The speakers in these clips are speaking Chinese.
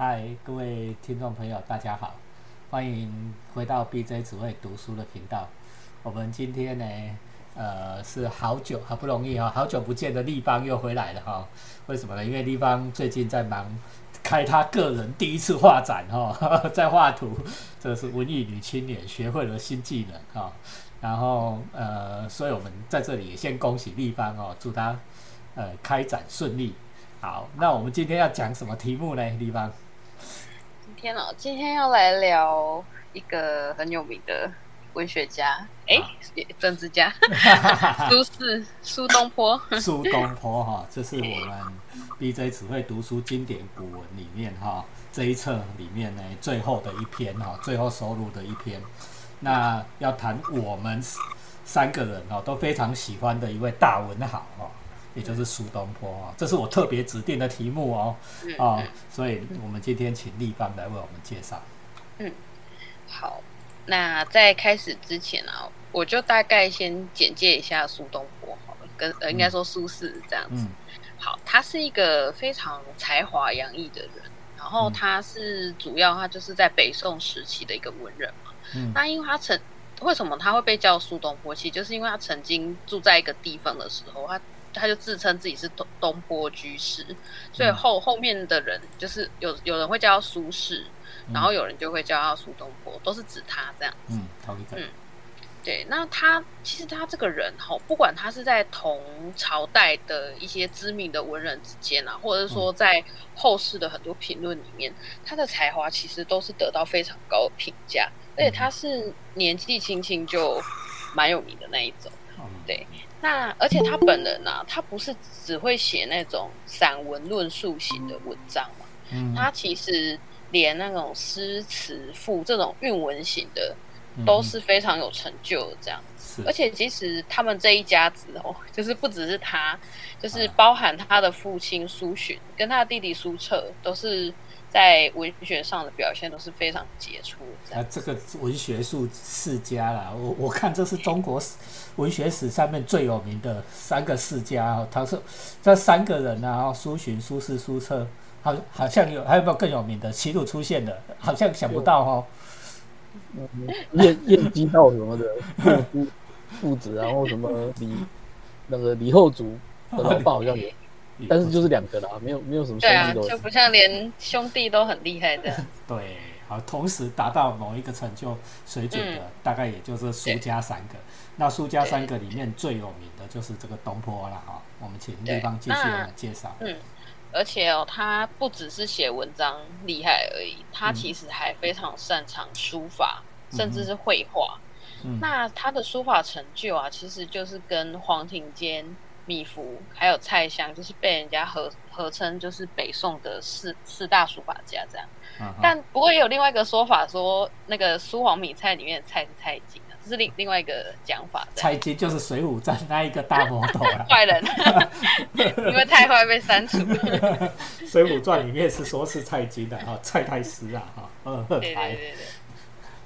嗨，各位听众朋友，大家好，欢迎回到 BJ 只会读书的频道。我们今天呢，呃，是好久好不容易哈，好久不见的立邦又回来了哈。为什么呢？因为立邦最近在忙开他个人第一次画展哈，在画图，这是文艺女青年学会了新技能哈。然后呃，所以我们在这里也先恭喜立邦哦，祝他呃开展顺利。好，那我们今天要讲什么题目呢？立邦？今天哦，今天要来聊一个很有名的文学家，哎，政治家，苏轼，苏东坡。苏东坡哈，这是我们 BJ 只会读书经典古文里面哈这一册里面呢最后的一篇哈，最后收录的一篇。那要谈我们三个人哦都非常喜欢的一位大文豪哦。也就是苏东坡啊，这是我特别指定的题目哦，啊，所以我们今天请立邦来为我们介绍。嗯，好，那在开始之前啊，我就大概先简介一下苏东坡好了，跟呃应该说苏轼这样子。好，他是一个非常才华洋溢的人，然后他是主要他就是在北宋时期的一个文人嘛。嗯，那因为他曾为什么他会被叫苏东坡？其实就是因为他曾经住在一个地方的时候，他。他就自称自己是东东坡居士，所以后后面的人就是有有人会叫他苏轼，然后有人就会叫他苏东坡，都是指他这样子。嗯，嗯，对。那他其实他这个人哈，不管他是在同朝代的一些知名的文人之间啊，或者是说在后世的很多评论里面，他的才华其实都是得到非常高的评价，而且他是年纪轻轻就蛮有名的那一种。对。那而且他本人呢，他不是只会写那种散文论述型的文章嘛？嗯，他其实连那种诗词赋这种韵文型的，都是非常有成就的这样子。而且其实他们这一家子哦，就是不只是他，就是包含他的父亲苏洵跟他的弟弟苏辙，都是。在文学上的表现都是非常杰出。啊，这个文学术世家啦，我我看这是中国文学史上面最有名的三个世家哦。他是这三个人啊，苏洵、苏轼、苏辙，好好像有还有没有更有名的？齐鲁出现的，好像想不到哦。燕燕姬道什么的父父子，然后什么李那个李后主的老爸好像有。但是就是两个啦，没有没有什么兄弟都，就不像连兄弟都很厉害的。对，好，同时达到某一个成就水准的，大概也就是苏家三个。那苏家三个里面最有名的就是这个东坡了哈。我们请立方继续我们介绍。嗯，而且哦，他不只是写文章厉害而已，他其实还非常擅长书法，甚至是绘画。那他的书法成就啊，其实就是跟黄庭坚。米芾还有蔡襄，就是被人家合合称就是北宋的四四大书法家这样。但不过也有另外一个说法，说那个苏黄米蔡里面的蔡是蔡京啊，这是另另外一个讲法。蔡京就是《水浒传》那一个大魔头啊，坏人，因为太坏被删除。《水浒传》里面是说是蔡京的哈，蔡太师啊哈，嗯，对对对对。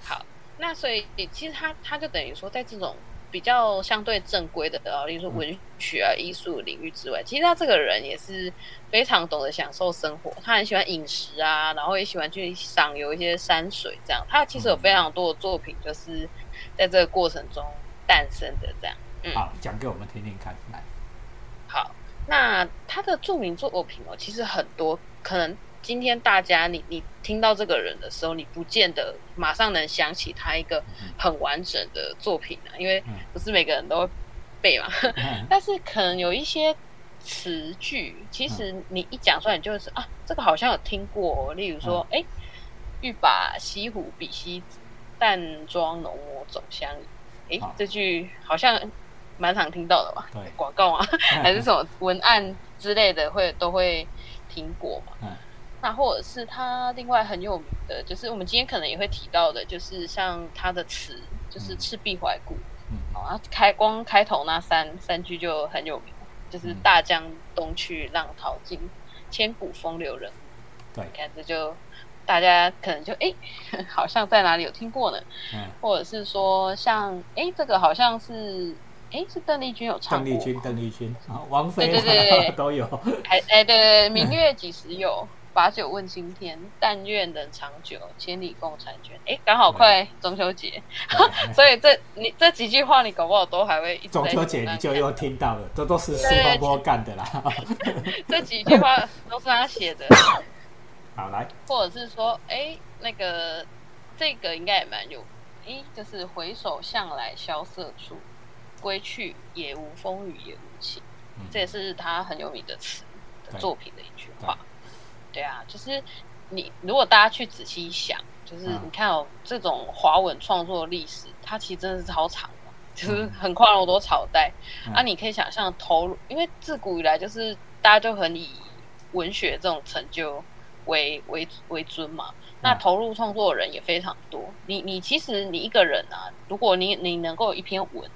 好，那所以其实他他就等于说在这种。比较相对正规的，啊，例如说文学啊、艺术领域之外，其实他这个人也是非常懂得享受生活，他很喜欢饮食啊，然后也喜欢去赏游一些山水，这样。他其实有非常多的作品，就是在这个过程中诞生的，这样。嗯好，讲给我们听听看。来，好，那他的著名作品哦，其实很多，可能。今天大家，你你听到这个人的时候，你不见得马上能想起他一个很完整的作品啊，因为不是每个人都会背嘛。但是可能有一些词句，其实你一讲出来，你就是啊，这个好像有听过。例如说，哎，欲把西湖比西子，淡妆浓抹总相宜。哎，这句好像蛮常听到的吧？对，广告啊，还是什么文案之类的，会都会听过嘛？那或者是他另外很有名的，就是我们今天可能也会提到的，就是像他的词，就是《赤壁怀古》。嗯，好，开光开头那三三句就很有名，就是“大江东去，浪淘尽，千古风流人”。对，你看这就大家可能就哎，好像在哪里有听过呢？嗯，或者是说像哎，这个好像是哎，是邓丽君有唱过。邓丽君，邓丽君啊，王菲对对对 都有。还哎，对对，明月几时有。把酒问青天，但愿人长久，千里共婵娟。哎，刚好快中秋节，所以这你这几句话你搞不好都还会一直中秋节你就又听到了，这都是苏东坡干的啦。这几句话都是他写的。好来，或者是说，哎，那个这个应该也蛮有，哎，就是回首向来萧瑟处，归去也无风雨也无晴。这也是他很有名的词的作品的一句话。对啊，就是你如果大家去仔细想，就是你看哦，这种华文创作历史，它其实真的是超长的，就是很跨了多朝代。啊，你可以想象投入，因为自古以来就是大家就很以文学这种成就为为为尊嘛。那投入创作的人也非常多。你你其实你一个人啊，如果你你能够有一篇文。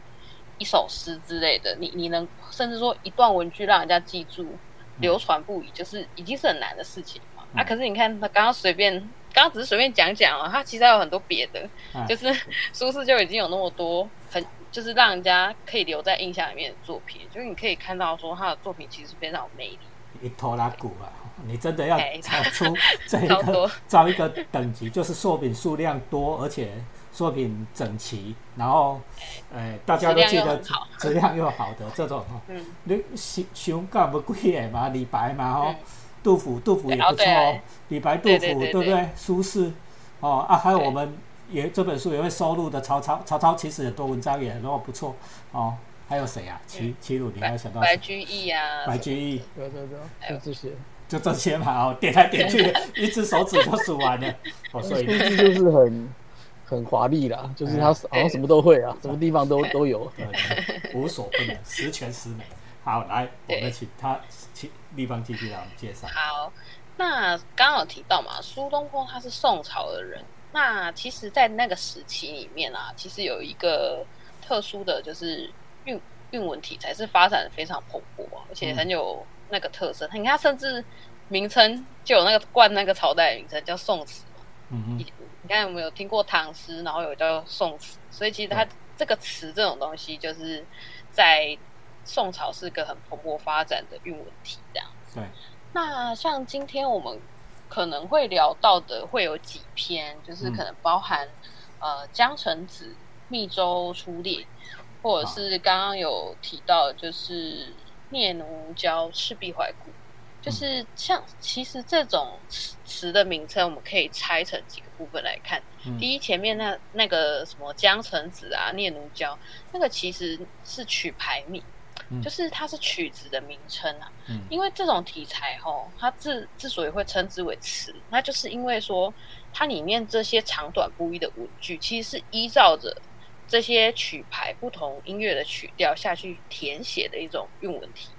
一首诗之类的，你你能甚至说一段文句让人家记住、流传不已，就是已经是很难的事情嘛。啊，可是你看他刚刚随便，刚刚只是随便讲讲啊，他其实还有很多别的，就是苏轼就已经有那么多很就是让人家可以留在印象里面的作品，就是你可以看到说他的作品其实非常有魅力。一拖拉鼓啊，你真的要找出这一 个找一个等级，就是作品数量多，而且。作品整齐，然后，诶，大家都记得质量又好。的 这种哈，你熊熊干不贵诶嘛，李白嘛哈，杜甫杜甫也不错哦，李白杜甫对不对？苏轼，哦。啊，还有我们也这本书也会收录的曹操，曹操其实很多文章也很多不错哦。还有谁啊？齐齐鲁，你还想到白居易啊？白居易，对对对，就这些，就这些嘛哦，点来点去，一只手指就数完了，哦，所以就是很。很华丽啦，就是他好像什么都会啊，什么地方都都有，无所不能，十全十美。好，来，我们请他请立方继续来介绍。好，那刚刚有提到嘛，苏东坡他是宋朝的人，那其实，在那个时期里面啊，其实有一个特殊的就是韵韵文题材是发展的非常蓬勃，而且很有那个特色。你看，甚至名称就有那个冠那个朝代名称叫宋词嘛。嗯嗯。你看有没有听过唐诗，然后有叫宋词，所以其实它这个词这种东西，就是在宋朝是个很蓬勃发展的韵文体这样子。对。那像今天我们可能会聊到的，会有几篇，就是可能包含呃《江城子》《密州出猎》，或者是刚刚有提到，就是《聂奴娇·赤壁怀古》。就是像，其实这种词词的名称，我们可以拆成几个部分来看。第一，前面那那个什么江城子啊、念奴娇，那个其实是曲牌名，就是它是曲子的名称啊。因为这种题材吼，它之之所以会称之为词，那就是因为说它里面这些长短不一的文句，其实是依照着这些曲牌不同音乐的曲调下去填写的一种韵文体。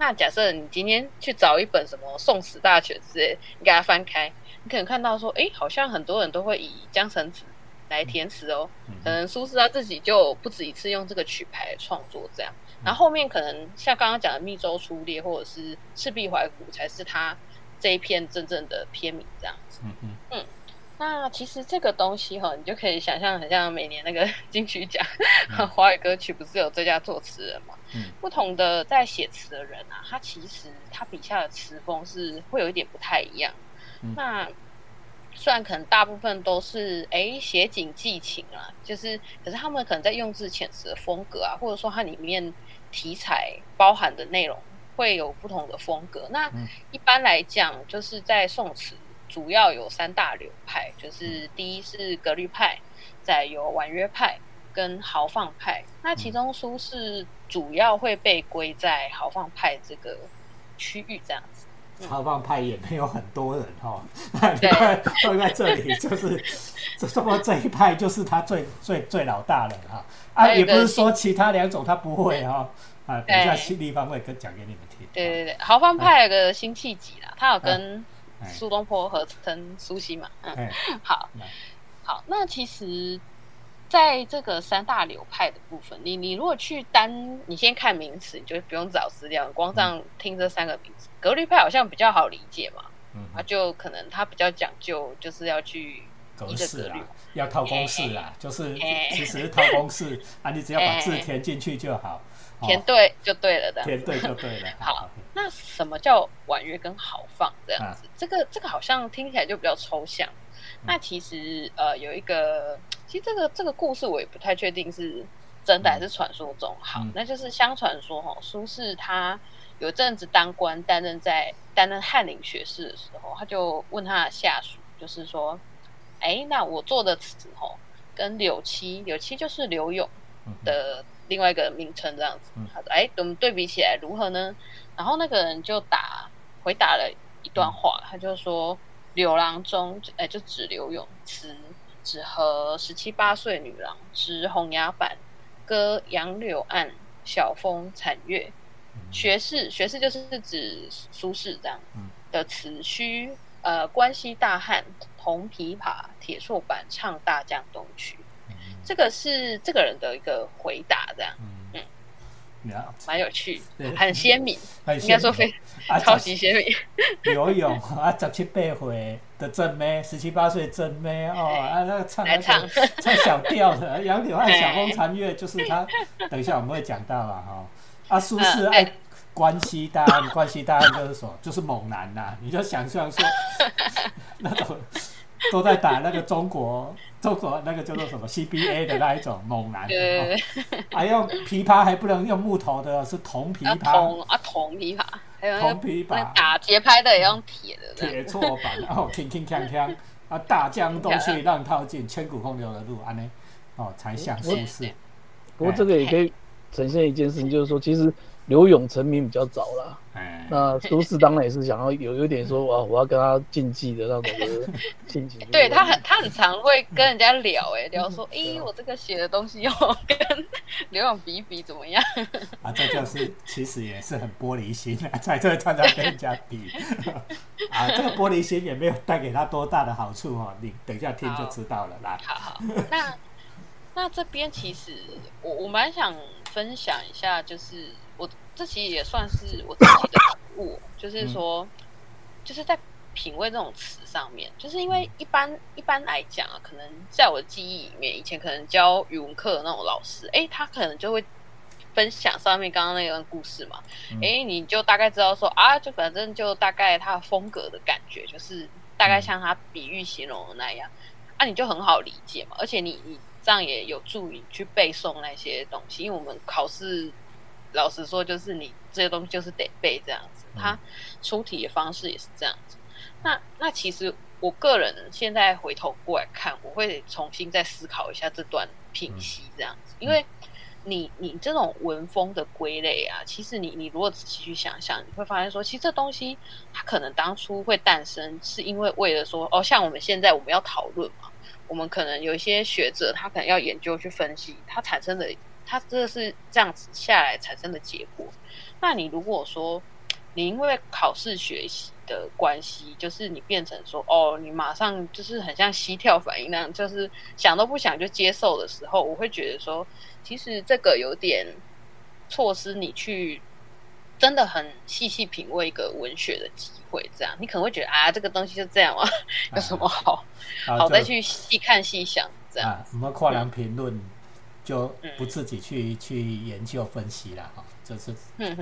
那假设你今天去找一本什么《宋词大全》之类，你给它翻开，你可能看到说，哎，好像很多人都会以江城子来填词哦。可能苏轼他自己就不止一次用这个曲牌创作这样。然后后面可能像刚刚讲的《密州出猎》或者是《赤壁怀古》，才是他这一篇真正的篇名这样子。嗯嗯嗯。那其实这个东西哈，你就可以想象，很像每年那个 金曲奖 华语歌曲不是有最佳作词人嘛？嗯，不同的在写词的人啊，他其实他笔下的词风是会有一点不太一样。那虽然可能大部分都是哎写景寄情啊，就是可是他们可能在用字遣词的风格啊，或者说它里面题材包含的内容会有不同的风格。那一般来讲，就是在宋词。主要有三大流派，就是第一是格律派，再有婉约派跟豪放派。那其中苏轼主要会被归在豪放派这个区域，这样子。豪放派也没有很多人哈，对，放在这里，就是这这么这一派就是他最最最老大了哈。啊，也不是说其他两种他不会哈。啊，等一下新地方会跟讲给你们听。对对对，豪放派有个辛弃疾啦，他有跟。苏东坡合称苏西嘛，嗯，好，好，那其实在这个三大流派的部分，你你如果去单，你先看名词，你就不用找资料，光这样听这三个名词，格律派好像比较好理解嘛，嗯，啊，就可能他比较讲究，就是要去格式啦，要套公式啦，就是其实套公式啊，你只要把字填进去就好。填对就对了的。填对就对了。好，那什么叫婉约跟豪放这样子？这个这个好像听起来就比较抽象。那其实呃有一个，其实这个这个故事我也不太确定是真的还是传说中。好，那就是相传说哈，苏轼他有阵子当官，担任在担任翰林学士的时候，他就问他的下属，就是说，哎，那我做的词吼。跟柳七，柳七就是柳永的另外一个名称，这样子。他说：“哎，我们对比起来如何呢？”然后那个人就打回答了一段话，他就说：“柳郎中，哎，就指柳永词，只和十七八岁女郎执红牙板，歌杨柳岸，晓风残月。学士，学士就是指苏轼这样的词，须呃关西大汉。”铜琵琶、铁错板唱大江东去，这个是这个人的一个回答，这样，嗯，蛮有趣，很鲜明，应该说非 超级鲜明。游泳啊，十七八岁的正妹，十七八岁正妹哦，啊，那个唱唱唱小调的，杨柳岸晓风残月，就是他。等一下我们会讲到啊，哈，啊，苏轼爱关西大案，关西大案就是说，就是猛男呐，你就想象说那种。都在打那个中国，中国那个叫做什么 CBA 的那一种猛男，还用琵琶还不能用木头的，是铜琵琶。铜啊，铜琵琶，还有铜琵琶打节拍的也用铁的。铁错板，然后铿铿锵锵啊，大江东去浪淘尽，千古风流的路，安呢，哦，才像苏轼。不过这个也可以呈现一件事情，就是说其实。刘勇成名比较早啦。那苏轼当然也是想要有有点说哇，我要跟他竞技的那种的心情。对他很他很常会跟人家聊，哎，聊说，哎，我这个写的东西要跟刘勇比比怎么样？啊，这就是其实也是很玻璃心啊，在这常常跟人家比 啊，这个玻璃心也没有带给他多大的好处哈，你等一下听就知道了。来，好好，那那这边其实我我蛮想分享一下，就是。我这其实也算是我自己的感悟，就是说，就是在品味这种词上面，就是因为一般一般来讲啊，可能在我的记忆里面，以前可能教语文课的那种老师，哎，他可能就会分享上面刚刚那个故事嘛，哎，你就大概知道说啊，就反正就大概他的风格的感觉，就是大概像他比喻形容的那样，啊，你就很好理解嘛，而且你你这样也有助于去背诵那些东西，因为我们考试。老实说，就是你这些东西就是得背这样子，他出题的方式也是这样子。那那其实我个人现在回头过来看，我会重新再思考一下这段品析这样子，因为你你这种文风的归类啊，其实你你如果仔细去想想，你会发现说，其实这东西它可能当初会诞生，是因为为了说哦，像我们现在我们要讨论嘛，我们可能有一些学者他可能要研究去分析它产生的。它这是这样子下来产生的结果。那你如果说你因为考试学习的关系，就是你变成说哦，你马上就是很像膝跳反应那样，就是想都不想就接受的时候，我会觉得说，其实这个有点错失你去真的很细细品味一个文学的机会。这样你可能会觉得啊，这个东西就这样啊，有什么好好再去细看细想这样？什么跨栏评论？就不自己去去研究分析了哈，这是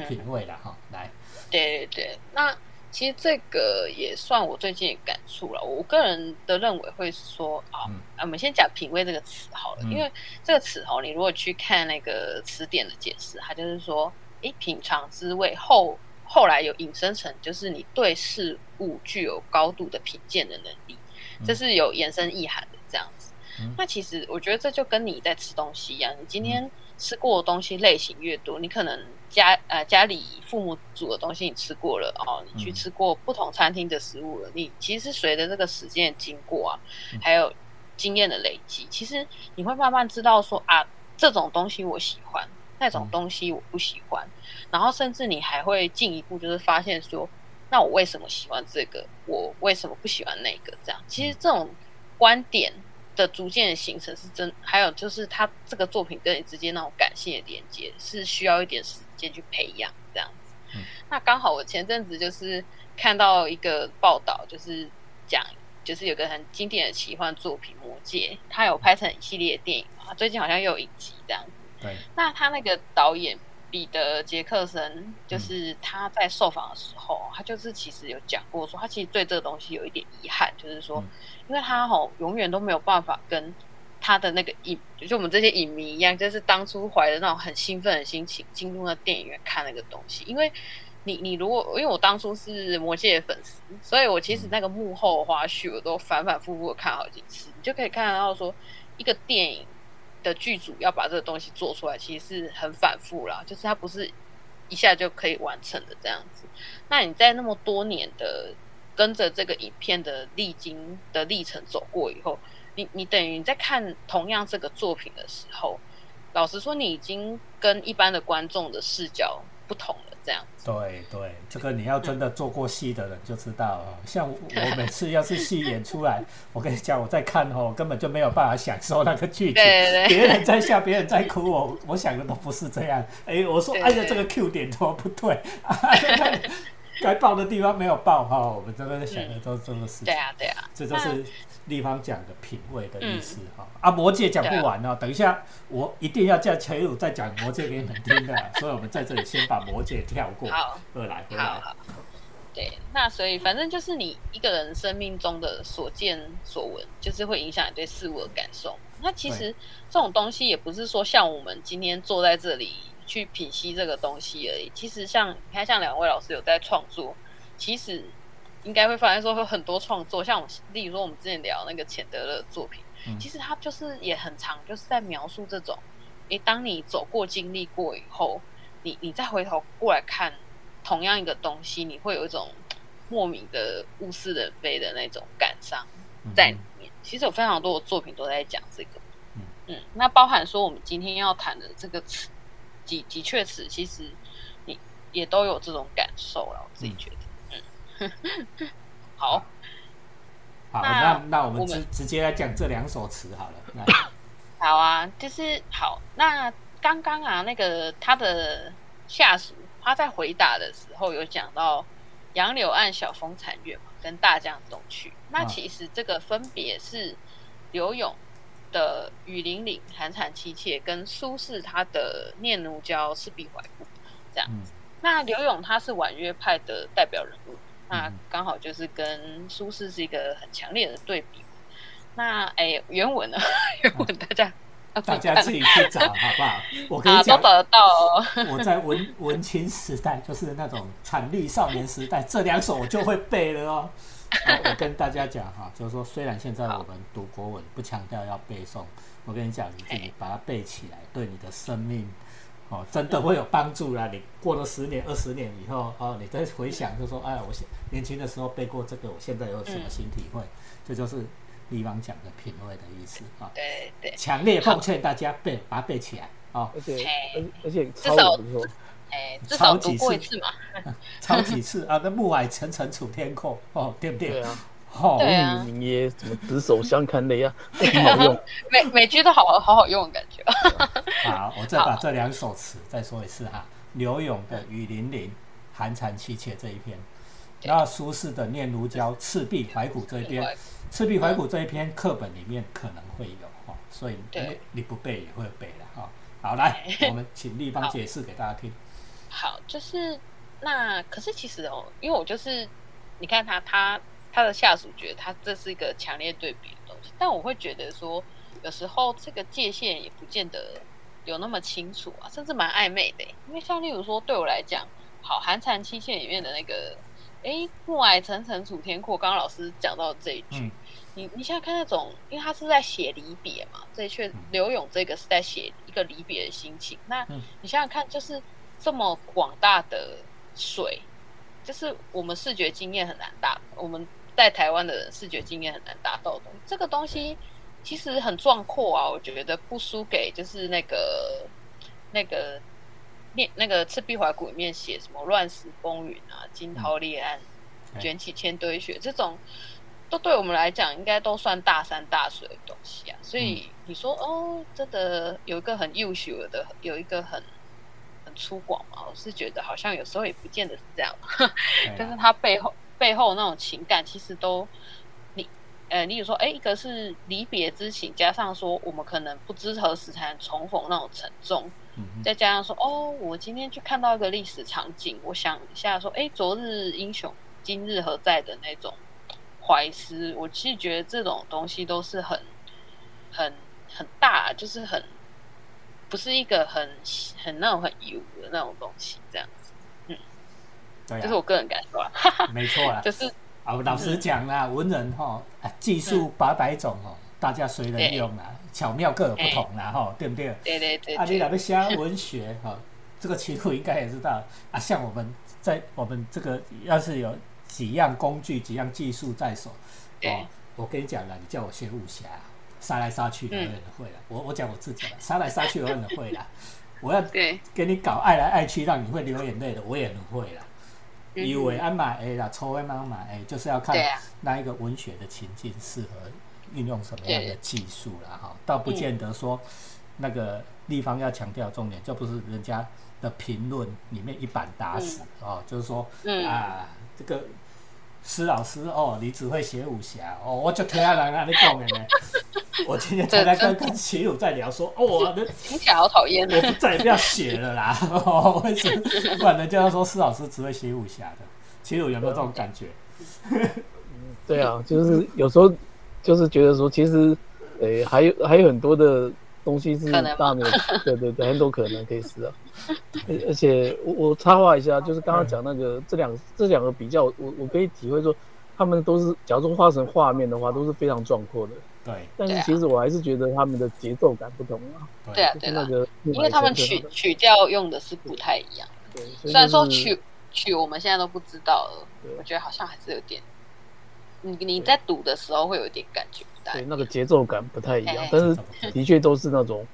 品味了哈。来，对对对，那其实这个也算我最近感触了。我个人的认为会说啊，我们先讲品味这个词好了，因为这个词哦，你如果去看那个词典的解释，它就是说，哎，品尝滋味后后来有引申成就是你对事物具有高度的品鉴的能力，这是有延伸意涵的这样子。那其实我觉得这就跟你在吃东西一样，你今天吃过的东西类型越多，你可能家呃家里父母煮的东西你吃过了哦，你去吃过不同餐厅的食物了，你其实随着这个时间的经过啊，还有经验的累积，其实你会慢慢知道说啊，这种东西我喜欢，那种东西我不喜欢，然后甚至你还会进一步就是发现说，那我为什么喜欢这个，我为什么不喜欢那个？这样其实这种观点。的逐渐的形成是真，还有就是他这个作品跟你之间那种感性的连接是需要一点时间去培养这样子。那刚好我前阵子就是看到一个报道，就是讲就是有个很经典的奇幻作品《魔戒》，它有拍成一系列电影嘛，最近好像又有一集这样子。对。那他那个导演彼得杰克森，就是他在受访的时候，他就是其实有讲过说，他其实对这个东西有一点遗憾，就是说，因为他吼永远都没有办法跟他的那个影，就我们这些影迷一样，就是当初怀着那种很兴奋的心情进入那电影院看那个东西，因为你你如果因为我当初是魔界的粉丝，所以我其实那个幕后花絮我都反反复复看好几次，你就可以看得到说一个电影。的剧组要把这个东西做出来，其实是很反复啦，就是它不是一下就可以完成的这样子。那你在那么多年的跟着这个影片的历经的历程走过以后，你你等于你在看同样这个作品的时候，老实说，你已经跟一般的观众的视角不同。这样对对，这个你要真的做过戏的人就知道。像我每次要是戏演出来，我跟你讲，我在看哦，根本就没有办法享受那个剧情。别人在笑，别人在哭，我我想的都不是这样。哎，我说哎呀，这个 Q 点怎么不对？该爆的地方没有爆哈，我们真的想的都真的是。对啊，对啊，这就是。地方讲的品味的意思哈啊，魔界讲不完哦，等一下我一定要叫陈鲁再讲魔界给你们听的，所以我们在这里先把魔界跳过，好，二来，好好。对，那所以反正就是你一个人生命中的所见所闻，就是会影响你对事物的感受。那其实这种东西也不是说像我们今天坐在这里去品析这个东西而已。其实像你看，像两位老师有在创作，其实。应该会发现说有很多创作，像我例如说我们之前聊那个钱德勒作品，其实他就是也很长，就是在描述这种，诶，当你走过经历过以后，你你再回头过来看同样一个东西，你会有一种莫名的物是人非的那种感伤在里面。其实有非常多的作品都在讲这个，嗯，那包含说我们今天要谈的这个词，的的确是，其实你也都有这种感受了，我自己觉得。好，好，那那我们直直接来讲这两首词好了。好啊，就是好。那刚刚啊，那个他的下属他在回答的时候有讲到“杨柳岸，晓风残月”嘛，跟“大江东去”。那其实这个分别是刘勇的“雨霖铃，寒蝉凄切”，跟苏轼他的“念奴娇，赤壁怀古”这样子。那刘勇他是婉约派的代表人物。那刚好就是跟苏轼是一个很强烈的对比。那哎，原文呢？原文大家大家自己去找好不好？我跟你讲，都找得到。哦。我在文文青时代，就是那种惨绿少年时代，这两首我就会背了哦。我跟大家讲哈，就是说，虽然现在我们读国文不强调要背诵，我跟你讲，你自己把它背起来，对你的生命。哦，真的会有帮助啦！你过了十年、二十年以后，哦，你再回想，就说，哎，我现年轻的时候背过这个，我现在有什么新体会？这就是李王讲的品味的意思啊。对对，强烈奉劝大家背，把它背起来啊！而且，而而且，至少，哎，至少读过一次嘛。抄几次啊？那暮霭沉沉楚天阔，哦，对不对？对啊。好，你也什么执手相看泪啊，好用，每每句都好好好用的感觉。好，我再把这两首词再说一次哈。刘永的《雨霖铃》，寒蝉凄切这一篇，然后苏轼的《念奴娇》，赤壁怀古这一篇，赤壁怀古这一篇课本里面可能会有哈，所以你你不背也会背的哈。好，来，我们请立方解释给大家听。好，就是那可是其实哦，因为我就是你看他他。他的下属觉得他这是一个强烈对比的东西，但我会觉得说，有时候这个界限也不见得有那么清楚啊，甚至蛮暧昧的。因为像例如说，对我来讲，好《寒蝉凄切》里面的那个，哎，暮霭沉沉楚天阔，刚刚老师讲到这一句，你你现在看那种，因为他是在写离别嘛，这一阙刘勇这个是在写一个离别的心情。那你想想看，就是这么广大的水，就是我们视觉经验很难达，我们。在台湾的人视觉经验很难达到的东西，这个东西其实很壮阔啊，我觉得不输给就是那个那个那那个《赤壁怀古》里面写什么乱石风云啊、惊涛裂岸、卷起千堆雪这种，都对我们来讲应该都算大山大水的东西啊。所以你说哦，真的有一个很优秀的，有一个很很粗犷嘛？我是觉得好像有时候也不见得是这样，但是他背后。背后那种情感，其实都你呃，例如说，哎，一个是离别之情，加上说我们可能不知何时才能重逢那种沉重，再加上说，哦，我今天去看到一个历史场景，我想一下说，哎，昨日英雄今日何在的那种怀思，我其实觉得这种东西都是很很很大，就是很不是一个很很那种很油的那种东西，这样子，嗯，对、这是我个人感受啊，没错啦，就是。啊，老实讲啦，文人哈，啊技术八百种哦，大家随人用啊，巧妙各有不同啦，哈，对不对？对对对。啊，你那边写文学哈，这个其实应该也知道啊。像我们在我们这个要是有几样工具、几样技术在手，哦，我跟你讲了，你叫我写武侠，杀来杀去，我也能会了。我我讲我自己了，杀来杀去我也能会了。我要给你搞爱来爱去，让你会流眼泪的，我也能会啦。以为安买 A 啦，抽 A 买买 A，就是要看那一个文学的情境适合运用什么样的技术啦，哈，倒不见得说那个地方要强调重点，就不是人家的评论里面一板打死哦，就是说啊，这个。施老师哦，你只会写武侠哦，我就听下来那你讲的呢。我今天才在跟跟齐友在聊说，哦，我的听起来好讨厌，我不再也不要写了啦。为什么？不然人家要说施老师只会写武侠的，齐友有没有这种感觉？对啊，就是有时候就是觉得说，其实诶，还有还有很多的。东西是大牛，对对对，很多可能可以试啊。而而且我我插话一下，就是刚刚讲那个这两这两个比较，我我可以体会说，他们都是假如画成画面的话，都是非常壮阔的。对。但是其实我还是觉得他们的节奏感不同啊。对啊，对那个，因为他们曲曲调用的是不太一样。对。虽然说曲曲我们现在都不知道了，我觉得好像还是有点。你你在读的时候会有一点感觉。对，那个节奏感不太一样，但是的确都是那种，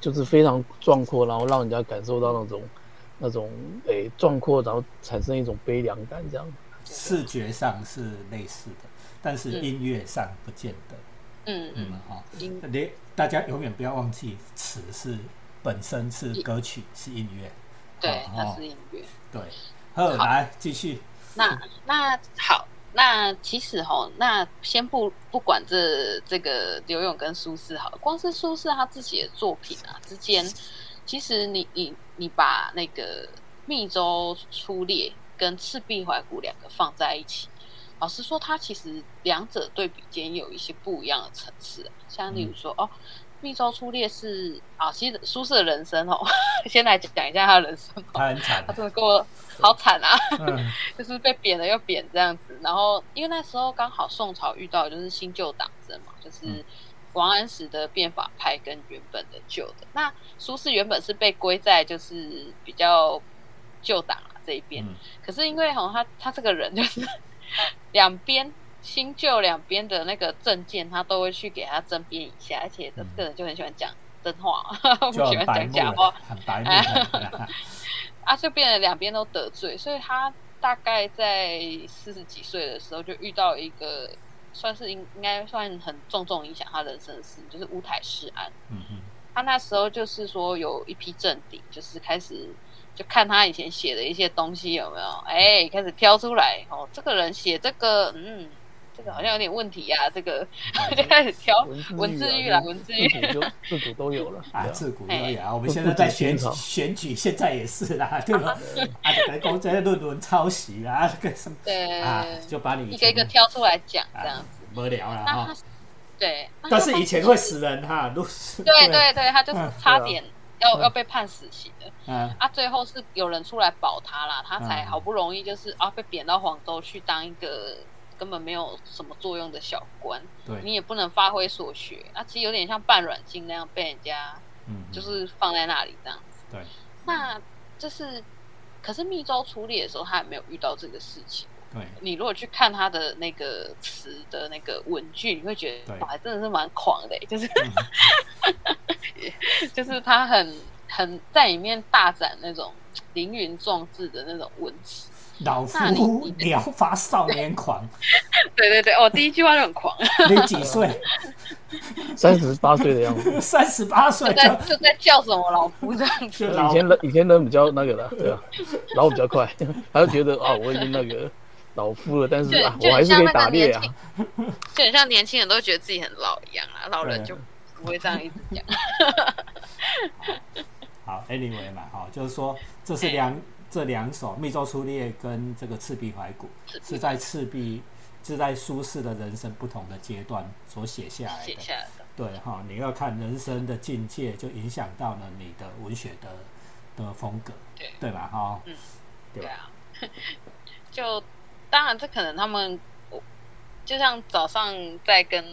就是非常壮阔，然后让人家感受到那种那种诶壮阔，然后产生一种悲凉感这样。视觉上是类似的，但是音乐上不见得。嗯嗯哈，你大家永远不要忘记，词是本身是歌曲，是音乐。对，它是音乐。对，好，来继续。那那好。那其实哈，那先不不管这这个刘勇跟苏轼好，光是苏轼他自己的作品啊之间，其实你你你把那个《密州出猎》跟《赤壁怀古》两个放在一起，老实说，它其实两者对比间有一些不一样的层次，像例如说哦。密州出猎是啊，其实苏轼的人生哦，先来讲一下他的人生。他很惨，他真的过好惨啊，就是被贬了又贬这样子。然后因为那时候刚好宋朝遇到就是新旧党争嘛，就是王安石的变法派跟原本的旧的。那苏轼原本是被归在就是比较旧党这一边，可是因为哈他他这个人就是 两边。新旧两边的那个证件，他都会去给他争辩一下，而且这个人就很喜欢讲真话，不喜欢讲假话，很白目。啊，就变得两边都得罪，所以他大概在四十几岁的时候就遇到一个算是应应该算很重重影响他人生的事，就是乌台诗案。嗯嗯，他那时候就是说有一批政敌，就是开始就看他以前写的一些东西有没有，哎，开始挑出来哦，这个人写这个，嗯。这个好像有点问题呀，这个就开始挑文字狱了，文字狱 自古都有了啊，自古都有啊。我们现在在选举选举，现在也是啦，对吧？啊，来公这些论文抄袭啊，这个什么对啊，就把你一个一个挑出来讲，这样子无聊了哈。对，但是以前会死人哈，都是对对对，他就是差点要要被判死刑的。嗯，啊，最后是有人出来保他啦，他才好不容易就是啊被贬到黄州去当一个。根本没有什么作用的小官，对你也不能发挥所学，啊其实有点像半软禁那样被人家，嗯，就是放在那里这样子。对，那这是，可是密州出猎的时候，他也没有遇到这个事情。对，你如果去看他的那个词的那个文句，你会觉得，哇，真的是蛮狂的，就是，就是他很很在里面大展那种凌云壮志的那种文词。老夫聊发少年狂，对对对，哦，第一句话就很狂。你几岁？三十八岁的样子。三十八岁在就在叫什么老夫这样子？以前人以前人比较那个的，对啊，老比较快，他就觉得啊，我已经那个，老夫了，但是啊，我还是可以打猎啊。就很像年轻人都觉得自己很老一样啊，老人就不会这样一直讲。好，Anyway 嘛，哈，就是说这是两这两首《密州出猎》跟这个《赤壁怀古》，是在赤壁是在苏轼的人生不同的阶段所写下来的。写下来的。对哈，你要看人生的境界，就影响到了你的文学的的风格，对对吧？哈，嗯，对啊。就当然，这可能他们，就像早上在跟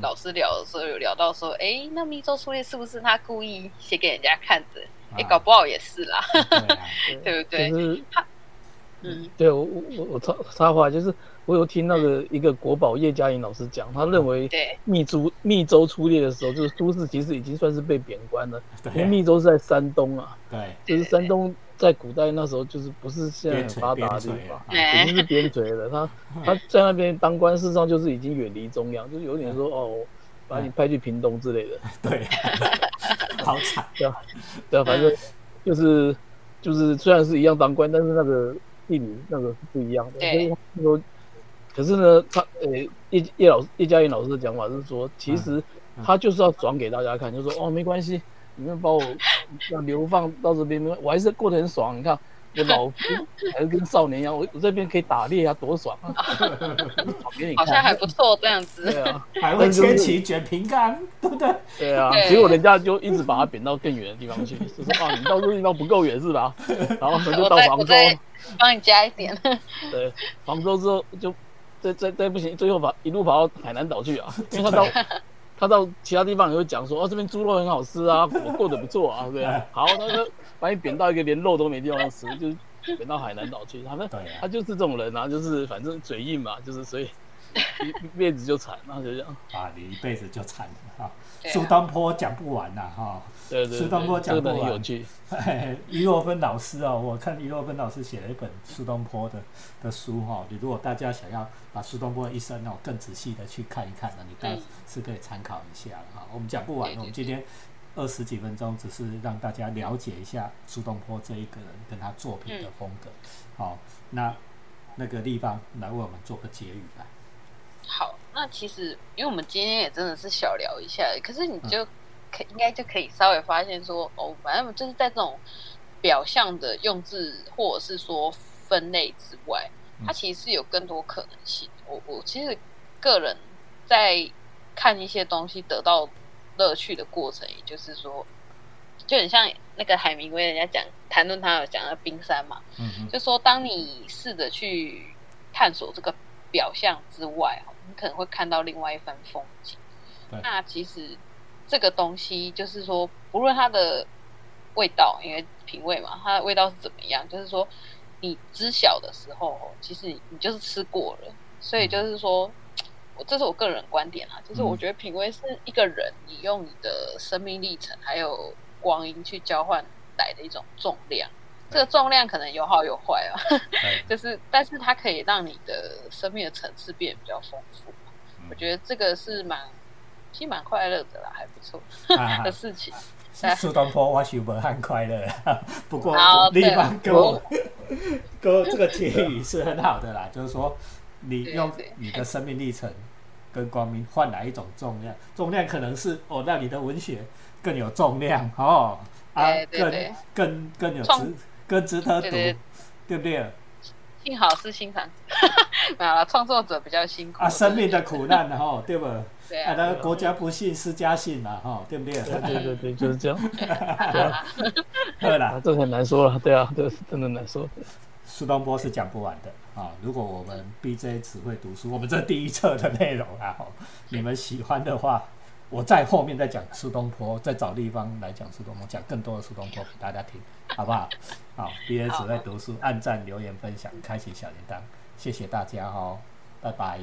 老师聊的时候，有聊到说，哎，那密州出猎是不是他故意写给人家看的？哎，搞不好也是啦，对 不对？他，嗯，对我我我我插插话，就是我有听那个一个国宝叶嘉莹老师讲，他认为密州密州出猎的时候，就是苏轼其实已经算是被贬官了，因为密州是在山东啊，对，就是山东。在古代那时候，就是不是现在很发达的地方，已经是边陲了。他 他在那边当官，事实上就是已经远离中央，就是有点说哦，把你派去屏东之类的。对，好惨。对啊，对啊，反正就是就是虽然是一样当官，但是那个地理那个是不一样的。所以说，可是呢，他呃叶叶老叶嘉莹老师的讲法是说，其实他就是要转给大家看，就说哦没关系。你们把我要流放到这边，我还是过得很爽。你看，我老夫还是跟少年一样，我我这边可以打猎啊，多爽啊！好像还不错这样子。对啊，还会牵旗卷平冈，对不对？对啊，结果人家就一直把他贬到更远的地方去，就说啊，你到这个地方不够远是吧？然后他就到杭州，帮你加一点。对，杭州之后就再再再不行，最后跑一路跑到海南岛去啊，因为他到。他到其他地方也会讲说，哦，这边猪肉很好吃啊，我过得不错啊，对啊。好，他说把你贬到一个连肉都没地方吃，就贬到海南岛去。他们他就是这种人啊，就是反正嘴硬嘛，就是所以一辈子就惨，然后就这样。啊，你一辈子就惨了啊！苏东坡讲不完呐，哈。对对，苏东坡讲不完。有趣。余若芬老师哦，我看余若芬老师写了一本苏东坡的的书哈。你如果大家想要把苏东坡的一生哦更仔细的去看一看呢，你倒是可以参考一下哈。我们讲不完，我们今天二十几分钟只是让大家了解一下苏东坡这一个人跟他作品的风格。好，那那个地方来为我们做个结语吧。好，那其实因为我们今天也真的是小聊一下，可是你就。可应该就可以稍微发现说，哦，反正就是在这种表象的用字或者是说分类之外，它其实是有更多可能性。我我其实个人在看一些东西得到乐趣的过程，也就是说，就很像那个海明威，人家讲谈论他有讲的冰山嘛，嗯就说当你试着去探索这个表象之外，你可能会看到另外一番风景。那其实。这个东西就是说，不论它的味道，因为品味嘛，它的味道是怎么样，就是说，你知晓的时候，其实你就是吃过了，所以就是说，我这是我个人观点啊，就是我觉得品味是一个人你用你的生命历程还有光阴去交换来的一种重量，这个重量可能有好有坏啊，就是，但是它可以让你的生命的层次变得比较丰富，我觉得这个是蛮。其实蛮快乐的啦，还不错的事情。苏东坡我是无很快乐，不过立方给我，给我这个结语是很好的啦，就是说你用你的生命历程跟光明换来一种重量，重量可能是哦让你的文学更有重量哦，啊更更更有值更值得读，对不对？幸好是欣赏，没有了创作者比较辛苦啊，生命的苦难哦，对不？对啊，那国家不幸，私家幸嘛，哈，对不对？对对对，就是这样。对啦，这很难说了，对啊，这真的难说。苏东坡是讲不完的啊！如果我们 BJ 只会读书，我们这第一册的内容啊，你们喜欢的话，我在后面再讲苏东坡，再找地方来讲苏东坡，讲更多的苏东坡给大家听。好不好？好，B S 在读书，按赞、留言、分享，开启小铃铛，谢谢大家哦，拜拜。